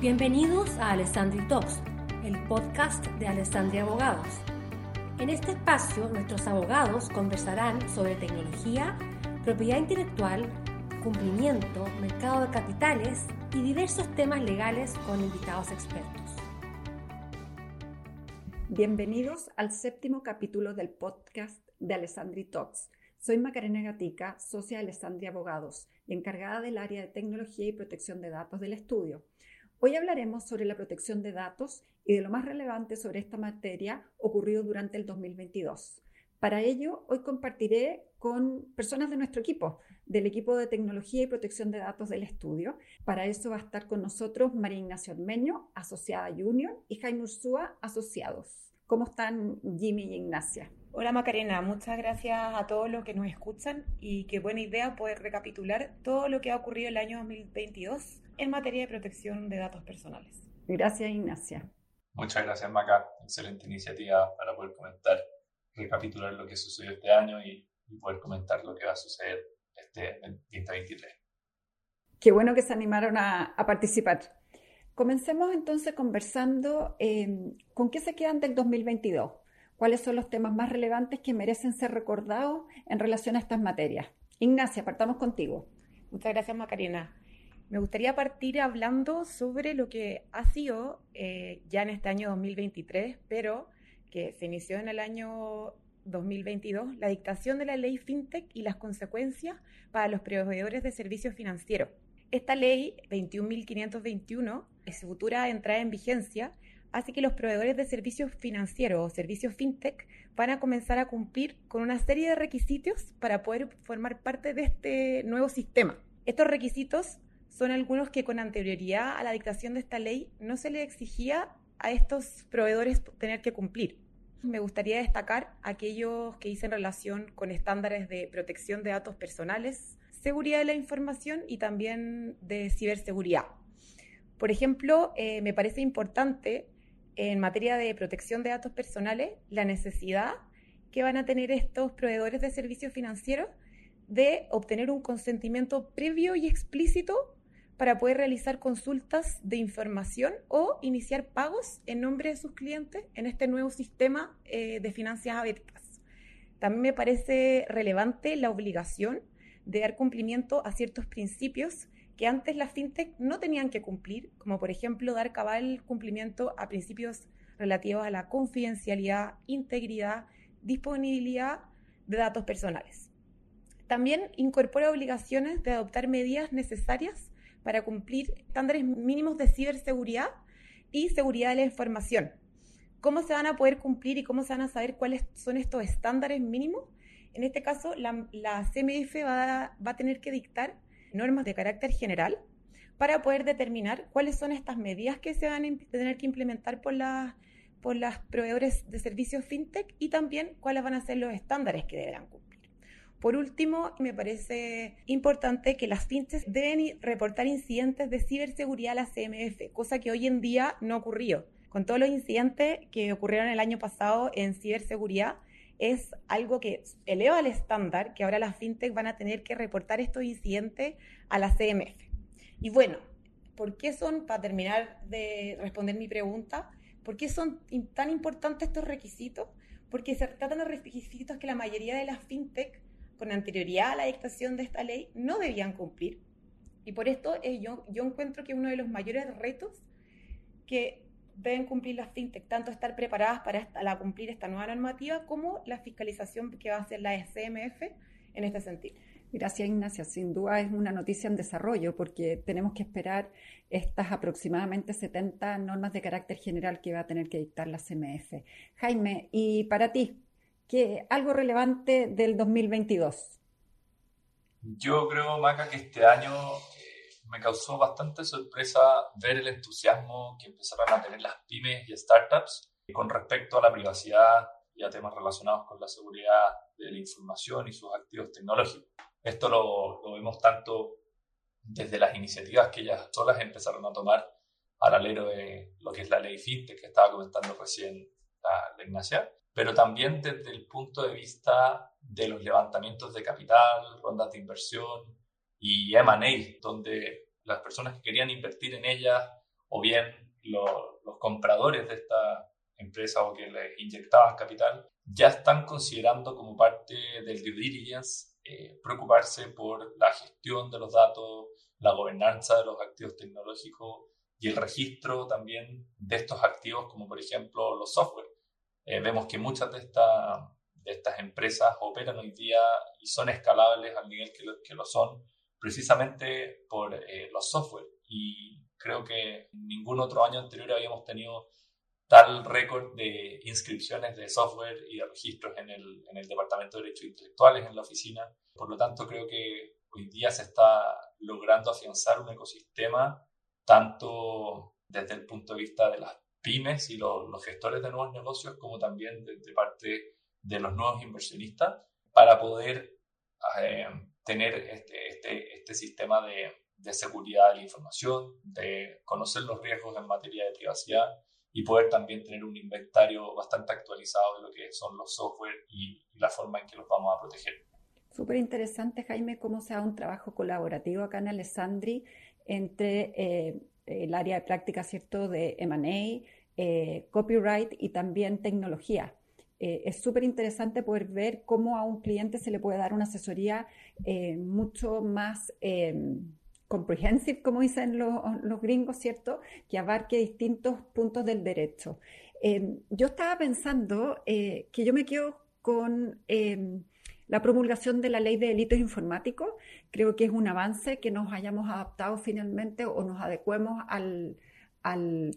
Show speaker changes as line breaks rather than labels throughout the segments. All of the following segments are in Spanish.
Bienvenidos a Alessandri Talks, el podcast de Alessandria Abogados. En este espacio, nuestros abogados conversarán sobre tecnología, propiedad intelectual, cumplimiento, mercado de capitales y diversos temas legales con invitados expertos.
Bienvenidos al séptimo capítulo del podcast de Alessandri Talks. Soy Macarena Gatica, socia de Alessandria Abogados y encargada del área de tecnología y protección de datos del estudio. Hoy hablaremos sobre la protección de datos y de lo más relevante sobre esta materia ocurrido durante el 2022. Para ello, hoy compartiré con personas de nuestro equipo, del equipo de tecnología y protección de datos del estudio. Para eso va a estar con nosotros María Ignacio Armeño, asociada Junior, y Jaime Ursúa, asociados. ¿Cómo están Jimmy y Ignacia?
Hola Macarena, muchas gracias a todos los que nos escuchan y qué buena idea poder recapitular todo lo que ha ocurrido el año 2022 en materia de protección de datos personales.
Gracias, Ignacia.
Muchas gracias, Maca. Excelente iniciativa para poder comentar, recapitular lo que sucedió este año y, poder comentar lo que va a suceder este 2023.
Qué bueno que se animaron a, participar. Comencemos entonces conversando eh, con qué se quedan del 2022. ¿Cuáles son los temas más relevantes que merecen ser recordados en relación a estas materias? Ignacia, partamos contigo.
Muchas gracias, Macarena. Me gustaría partir hablando sobre lo que ha sido eh, ya en este año 2023, pero que se inició en el año 2022, la dictación de la ley FinTech y las consecuencias para los proveedores de servicios financieros. Esta ley 21.521 es futura entrada en vigencia, así que los proveedores de servicios financieros o servicios FinTech van a comenzar a cumplir con una serie de requisitos para poder formar parte de este nuevo sistema. Estos requisitos son algunos que con anterioridad a la dictación de esta ley no se le exigía a estos proveedores tener que cumplir. Me gustaría destacar aquellos que dicen relación con estándares de protección de datos personales, seguridad de la información y también de ciberseguridad. Por ejemplo, eh, me parece importante en materia de protección de datos personales la necesidad que van a tener estos proveedores de servicios financieros de obtener un consentimiento previo y explícito para poder realizar consultas de información o iniciar pagos en nombre de sus clientes en este nuevo sistema eh, de finanzas abiertas. También me parece relevante la obligación de dar cumplimiento a ciertos principios que antes las fintech no tenían que cumplir, como por ejemplo dar cabal cumplimiento a principios relativos a la confidencialidad, integridad, disponibilidad de datos personales. También incorpora obligaciones de adoptar medidas necesarias para cumplir estándares mínimos de ciberseguridad y seguridad de la información. ¿Cómo se van a poder cumplir y cómo se van a saber cuáles son estos estándares mínimos? En este caso, la, CMF va, a tener que dictar normas de carácter general para poder determinar cuáles son estas medidas que se van a tener que implementar por las por los proveedores de servicios fintech y también cuáles van a ser los estándares que deberán cumplir. Por último, me parece importante que las fintechs deben reportar incidentes de ciberseguridad a la CMF, cosa que hoy en día no ocurrió. Con todos los incidentes que ocurrieron el año pasado en ciberseguridad, es algo que eleva el estándar que ahora las fintechs van a tener que reportar estos incidentes a la CMF. Y bueno, ¿por qué son, para terminar de responder mi pregunta, por qué son tan importantes estos requisitos? Porque se tratan de requisitos que la mayoría de las fintechs con anterioridad a la dictación de esta ley no debían cumplir. Y por esto eh, yo, encuentro que uno de los mayores retos que deben cumplir las fintech, tanto estar preparadas para cumplir esta nueva normativa como la fiscalización que va a hacer la SMF en este sentido.
Gracias, Ignacia. Sin duda es una noticia en desarrollo porque tenemos que esperar estas aproximadamente 70 normas de carácter general que va a tener que dictar la CMF. Jaime, y para ti, que algo relevante del 2022?
Yo creo, Maca, que este año eh, me causó bastante sorpresa ver el entusiasmo que empezaron a tener las pymes y startups con respecto a la privacidad y a temas relacionados con la seguridad de la información y sus activos tecnológicos. Esto lo, lo vemos tanto desde las iniciativas que ellas solas empezaron a tomar al alero de lo que es la ley FinTech que estaba comentando recién la, la Ignacia, pero también desde el punto de vista de los levantamientos de capital, rondas de inversión y M&A, donde las personas que querían invertir en ellas o bien los compradores de esta empresa o que les inyectaban capital, ya están considerando como parte del due diligence eh, preocuparse por la gestión de los datos, la gobernanza de los activos tecnológicos y el registro también de estos activos, como por ejemplo los software. Eh, vemos que muchas de, de estas empresas operan hoy día y son escalables al nivel que lo, que lo son precisamente por eh, los software. Y creo que ningún otro año anterior habíamos tenido tal récord de inscripciones de software y de registros en el, en el Departamento de Derechos Intelectuales, en la oficina. Por lo tanto, creo que hoy día se está logrando afianzar un ecosistema tanto desde el punto de vista de las pymes y los, los gestores de nuevos negocios, como también de, parte de los nuevos inversionistas, para poder eh, tener este, este, este sistema de, de seguridad de la información, de conocer los riesgos en materia de privacidad y poder también tener un inventario bastante actualizado de lo que son los software y, la forma en que los vamos a proteger.
Súper interesante, Jaime, cómo se da un trabajo colaborativo acá en Alessandri entre eh, el área de práctica, ¿cierto?, de M&A, eh, copyright y también tecnología. Eh, es súper interesante poder ver cómo a un cliente se le puede dar una asesoría mucho más comprehensive, como dicen los, gringos, ¿cierto? Que abarque distintos puntos del derecho. Em, yo estaba pensando eh, que yo me quedo con em, la promulgación de la ley de delitos informáticos. Creo que es un avance que nos hayamos adaptado finalmente o nos adecuemos al,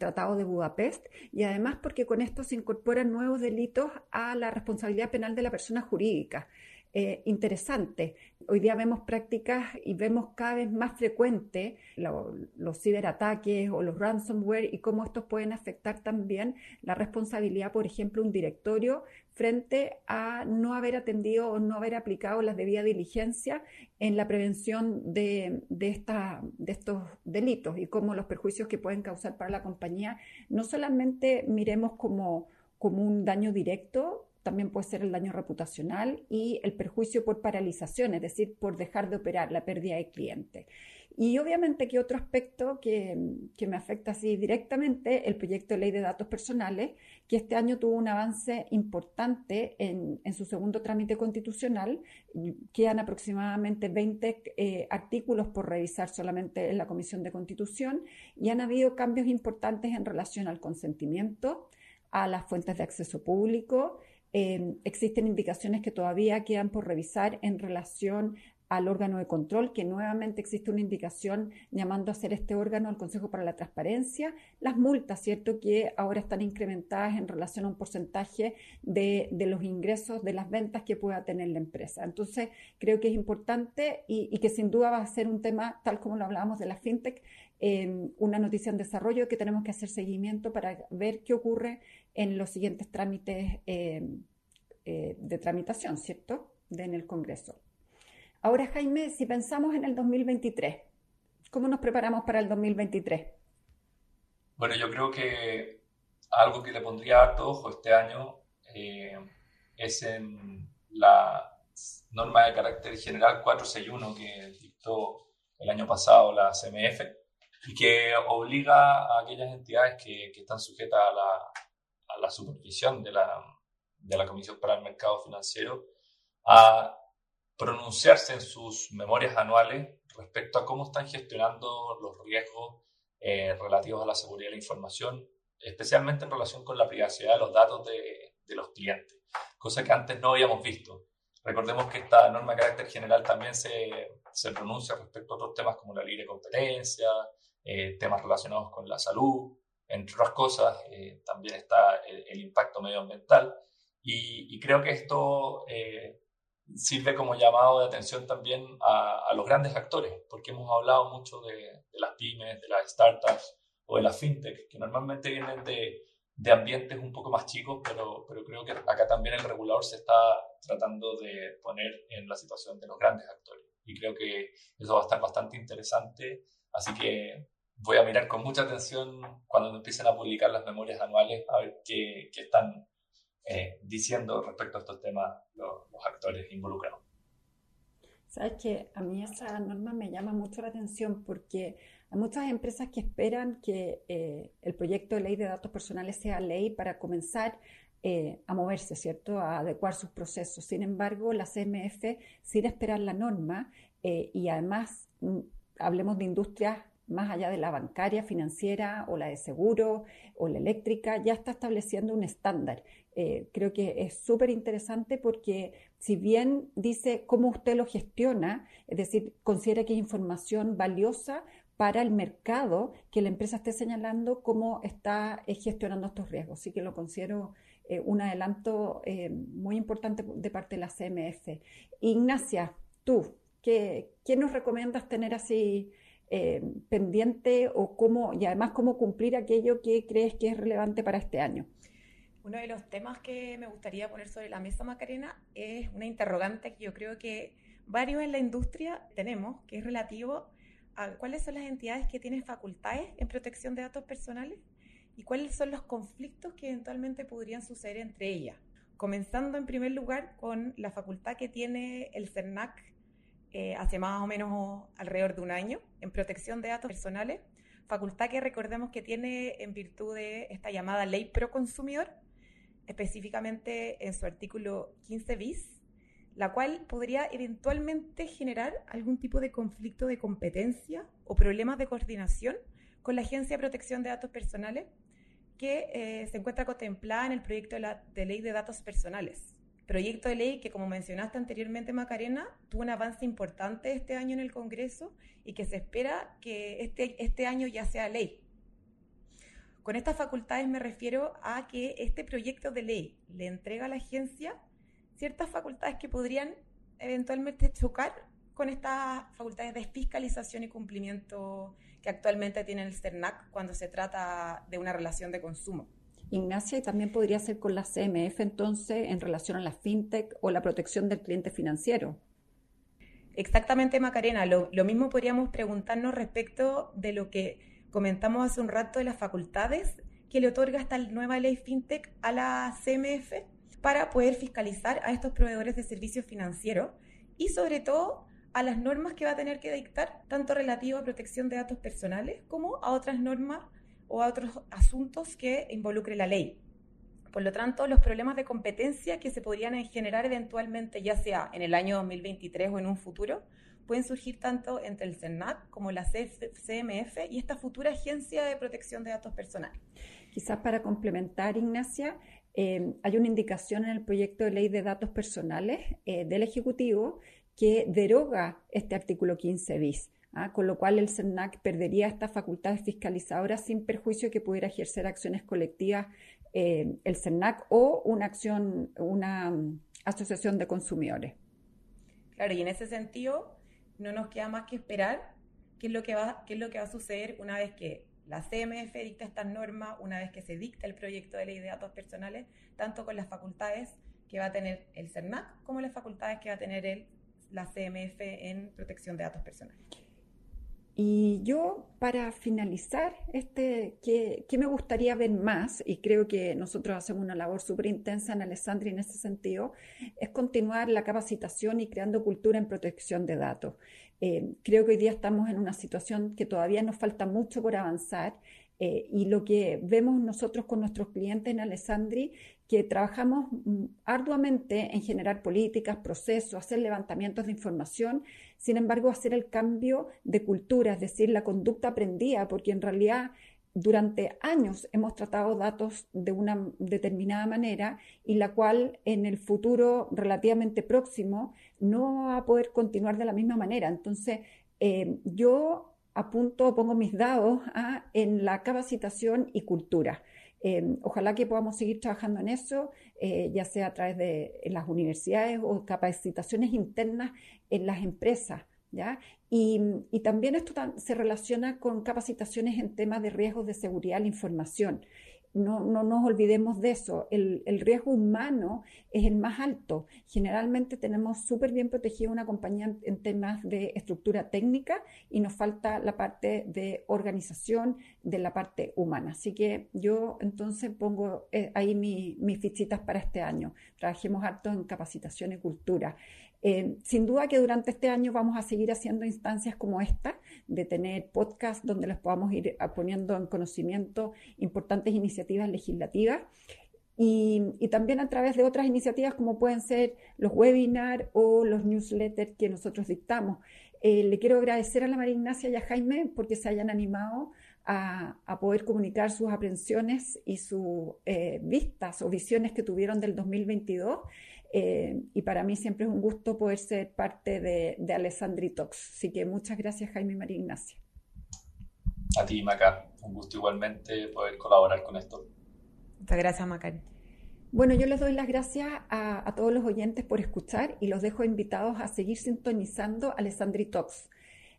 Tratado de Budapest y además porque con esto se incorporan nuevos delitos a la responsabilidad penal de la persona jurídica. Eh, interesante. Hoy día vemos prácticas y vemos cada vez más frecuente los ciberataques o los ransomware y cómo estos pueden afectar también la responsabilidad, por ejemplo, un directorio frente a no haber atendido o no haber aplicado la debida diligencia en la prevención de, de, de estos delitos y cómo los perjuicios que pueden causar para la compañía no solamente miremos como, como un daño directo, también puede ser el daño reputacional y el perjuicio por paralización, es decir, por dejar de operar, la pérdida de cliente. Y obviamente que otro aspecto que, que, me afecta así directamente, el proyecto de ley de datos personales, que este año tuvo un avance importante en, en su segundo trámite constitucional. Quedan aproximadamente 20 eh, artículos por revisar solamente en la Comisión de Constitución y han habido cambios importantes en relación al consentimiento, a las fuentes de acceso público, Em, existen indicaciones que todavía quedan por revisar en relación al órgano de control, que nuevamente existe una indicación llamando a ser este órgano al Consejo para la Transparencia, las multas, ¿cierto?, que ahora están incrementadas en relación a un porcentaje de, los ingresos, de las ventas que pueda tener la empresa. Entonces, creo que es importante y, que sin duda va a ser un tema, tal como lo hablábamos de la fintech, una noticia en desarrollo que tenemos que hacer seguimiento para ver qué ocurre en los siguientes trámites eh, eh, de tramitación, ¿cierto? De, en el Congreso. Ahora, Jaime, si pensamos en el 2023, ¿cómo nos preparamos para el 2023?
Bueno, yo creo que algo que le pondría harto ojo este año eh, es en la norma de carácter general 461 que dictó el año pasado la CMF y que obliga a aquellas entidades que, que están sujetas a la, a la supervisión de la, de la Comisión para el Mercado Financiero a pronunciarse en sus memorias anuales respecto a cómo están gestionando los riesgos eh, relativos a la seguridad de la información, especialmente en relación con la privacidad de los datos de, de los clientes, cosa que antes no habíamos visto. Recordemos que esta norma de carácter general también se, se pronuncia respecto a otros temas como la libre competencia, eh, temas relacionados con la salud, entre otras cosas, eh, también está el, impacto medioambiental. Y, creo que esto eh, sirve como llamado de atención también a, los grandes actores, porque hemos hablado mucho de, las pymes, de las startups o de las fintech, que normalmente vienen de, de ambientes un poco más chicos, pero, pero creo que acá también el regulador se está tratando de poner en la situación de los grandes actores. Y creo que eso va a estar bastante interesante. Así que voy a mirar con mucha atención cuando empiecen a publicar las memorias anuales a ver qué, qué están eh, diciendo respecto a estos temas los, actores involucrados.
Sabes que a mí esa norma me llama mucho la atención porque Hay muchas empresas que esperan que eh, el proyecto de ley de datos personales sea ley para comenzar eh, a moverse, ¿cierto? A adecuar sus procesos. Sin embargo, la CMF, sin esperar la norma, eh, y además mm, hablemos de industrias más allá de la bancaria, financiera o la de seguro o la eléctrica, ya está estableciendo un estándar. Eh, creo que es súper interesante porque si bien dice cómo usted lo gestiona, es decir, considera que es información valiosa para el mercado que la empresa esté señalando cómo está eh, gestionando estos riesgos. Así que lo considero eh, un adelanto muy importante de parte de la CMF. Ignacia, tú, ¿qué, qué nos recomiendas tener así? Pendiente o cómo, y además cómo cumplir aquello que crees que es relevante para este año.
Uno de los temas que me gustaría poner sobre la mesa, Macarena, es una interrogante que yo creo que varios en la industria tenemos, que es relativo a cuáles son las entidades que tienen facultades en protección de datos personales y cuáles son los conflictos que eventualmente podrían suceder entre ellas. Comenzando en primer lugar con la facultad que tiene el CERNAC eh, hace más o menos alrededor de un año en protección de datos personales, facultad que recordemos que tiene en virtud de esta llamada ley pro consumidor, específicamente en su artículo 15 bis, la cual podría eventualmente generar algún tipo de conflicto de competencia o problemas de coordinación con la Agencia de Protección de Datos Personales que eh, se encuentra contemplada en el proyecto de, ley de datos personales. Proyecto de ley que, como mencionaste anteriormente, Macarena, tuvo un avance importante este año en el Congreso y que se espera que este, este año ya sea ley. Con estas facultades me refiero a que este proyecto de ley le entrega a la agencia ciertas facultades que podrían eventualmente chocar con estas facultades de fiscalización y cumplimiento que actualmente tiene el CERNAC cuando se trata de una relación de consumo.
Ignacia, y también podría ser con la CMF entonces en relación a la fintech o la protección del cliente financiero.
Exactamente, Macarena. Lo, lo mismo podríamos preguntarnos respecto de lo que comentamos hace un rato de las facultades que le otorga esta nueva ley FinTech a la CMF para poder fiscalizar a estos proveedores de servicios financieros y sobre todo a las normas que va a tener que dictar, tanto relativo a protección de datos personales como a otras normas o a otros asuntos que involucre la ley. Por lo tanto, los problemas de competencia que se podrían generar eventualmente, ya sea en el año 2023 o en un futuro, pueden surgir tanto entre el CERNAC como la CMF y esta futura Agencia de Protección de Datos Personales.
Quizás para complementar, Ignacia, eh, hay una indicación en el proyecto de ley de datos personales eh, del Ejecutivo que deroga este artículo 15 bis. ¿Ah? con lo cual el CERNAC perdería estas facultades fiscalizadoras sin perjuicio que pudiera ejercer acciones colectivas eh, el CERNAC o una acción, una mm, asociación de consumidores.
Claro, y en ese sentido, no nos queda más que esperar qué es lo que va, qué es lo que va a suceder una vez que la CMF dicta estas normas, una vez que se dicta el proyecto de ley de datos personales, tanto con las facultades que va a tener el CERNAC como las facultades que va a tener la CMF en protección de datos personales.
Y yo, para finalizar, este, ¿qué, me gustaría ver más? Y creo que nosotros hacemos una labor súper intensa en Alessandri en ese sentido, es continuar la capacitación y creando cultura en protección de datos. Eh, creo que hoy día estamos en una situación que todavía nos falta mucho por avanzar eh, y lo que vemos nosotros con nuestros clientes en Alessandri, que trabajamos mm, arduamente en generar políticas, procesos, hacer levantamientos de información, sin embargo, hacer el cambio de cultura, es decir, la conducta aprendida, porque en realidad durante años hemos tratado datos de una determinada manera y la cual en el futuro relativamente próximo no va a poder continuar de la misma manera. Entonces, eh, yo apunto, pongo mis dados ¿ah? en la capacitación y cultura. Eh, ojalá que podamos seguir trabajando en eso, eh, ya sea a través de las universidades o capacitaciones internas en las empresas. ¿ya? Y, y también esto se relaciona con capacitaciones en temas de riesgos de seguridad de la información no, no nos olvidemos de eso. El, riesgo humano es el más alto. Generalmente tenemos súper bien protegida una compañía en, temas de estructura técnica y nos falta la parte de organización de la parte humana. Así que yo entonces pongo eh, ahí mis fichitas para este año. Trabajemos harto en capacitación y cultura. Eh, sin duda que durante este año vamos a seguir haciendo instancias como esta, de tener podcasts donde les podamos ir poniendo en conocimiento importantes iniciativas legislativas. Y, también a través de otras iniciativas como pueden ser los webinars o los newsletters que nosotros dictamos. Eh, le quiero agradecer a la María Ignacia y a Jaime porque se hayan animado a, poder comunicar sus aprensiones y sus eh, vistas o visiones que tuvieron del 2022 eh, y para mí siempre es un gusto poder ser parte de, de Alessandri Talks. Así que muchas gracias, Jaime y María Ignacia.
A ti, Maca. Un gusto igualmente poder colaborar con esto.
Muchas gracias, Maca.
Bueno, yo les doy las gracias a, a, todos los oyentes por escuchar y los dejo invitados a seguir sintonizando Alessandri Talks.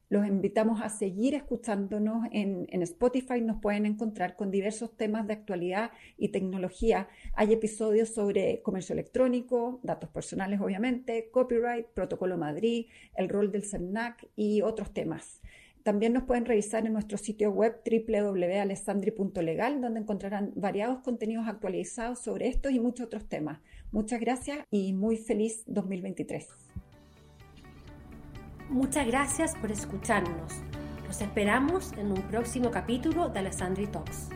Los invitamos a seguir escuchándonos en, Spotify. Nos pueden encontrar con diversos temas de actualidad y tecnología. Hay episodios sobre comercio electrónico, datos personales obviamente, copyright, protocolo Madrid, el rol del CERNAC y otros temas. También nos pueden revisar en nuestro sitio web www.alessandri.legal, donde encontrarán variados contenidos actualizados sobre estos y muchos otros temas. Muchas gracias y muy feliz 2023.
Muchas gracias por escucharnos. Los esperamos en un próximo capítulo de Alessandri Talks.